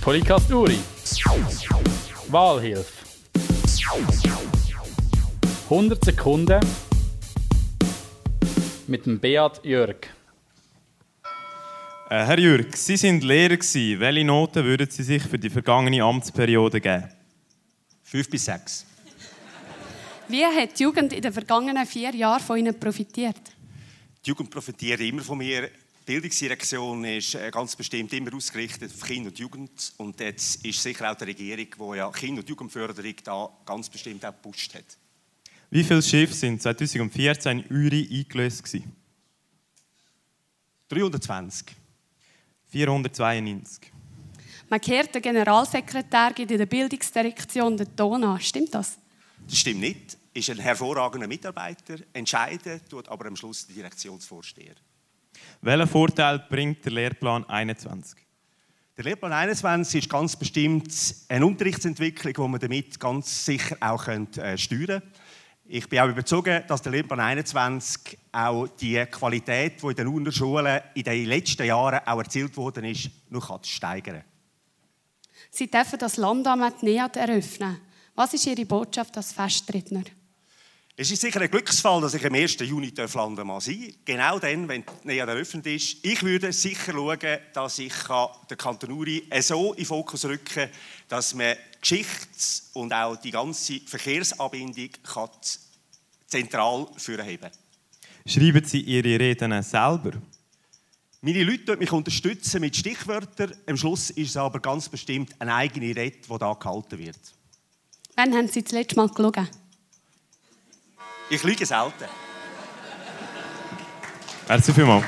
Podcast Uri. Wahlhilfe. 100 Sekunden mit dem Beat Jörg. Äh, Herr Jürg, Sie sind Lehrer. Gewesen. Welche Noten würden Sie sich für die vergangene Amtsperiode geben? Fünf bis sechs. Wie hat die Jugend in den vergangenen vier Jahren von Ihnen profitiert? Die Jugend profitiert immer von mir. Die Bildungsdirektion ist äh, ganz bestimmt immer ausgerichtet auf Kinder und Jugend. Und jetzt ist sicher auch die Regierung, die ja Kinder- und Jugendförderung da ganz bestimmt auch gepusht hat. Wie viele Schiffe sind 2014 in Uri eingelöst? Gewesen? 320. 492. Man kehrt, der Generalsekretär in der Bildungsdirektion den Ton an. Stimmt das? Das stimmt nicht. Ist ein hervorragender Mitarbeiter, entscheiden tut aber am Schluss der Direktionsvorsteher. Welchen Vorteil bringt der Lehrplan 21? Der Lehrplan 21 ist ganz bestimmt eine Unterrichtsentwicklung, die man damit ganz sicher auch äh, steuern kann. Ich bin auch überzeugt, dass der Lehrplan 21 auch die Qualität, die in den Unterschulen in den letzten Jahren auch erzielt worden ist, noch steigern kann. Sie dürfen das Landamt näher eröffnen. Was ist Ihre Botschaft als Festredner? Es ist sicher ein Glücksfall, dass ich am 1. Juni landen mal sein Genau dann, wenn näher eröffnet ist. Ich würde sicher schauen, dass ich den Kanton Uri so in den Fokus rücken kann, dass man Geschichts- und auch die ganze Verkehrsanbindung kann zentral führen kann. Schreiben Sie Ihre Reden selber? Meine Leute mich unterstützen mit Stichwörtern. Am Schluss ist es aber ganz bestimmt eine eigene Rede, die hier gehalten wird. Wann haben Sie das letzte Mal gelogen? Ich lüge selten. Merci vielmals.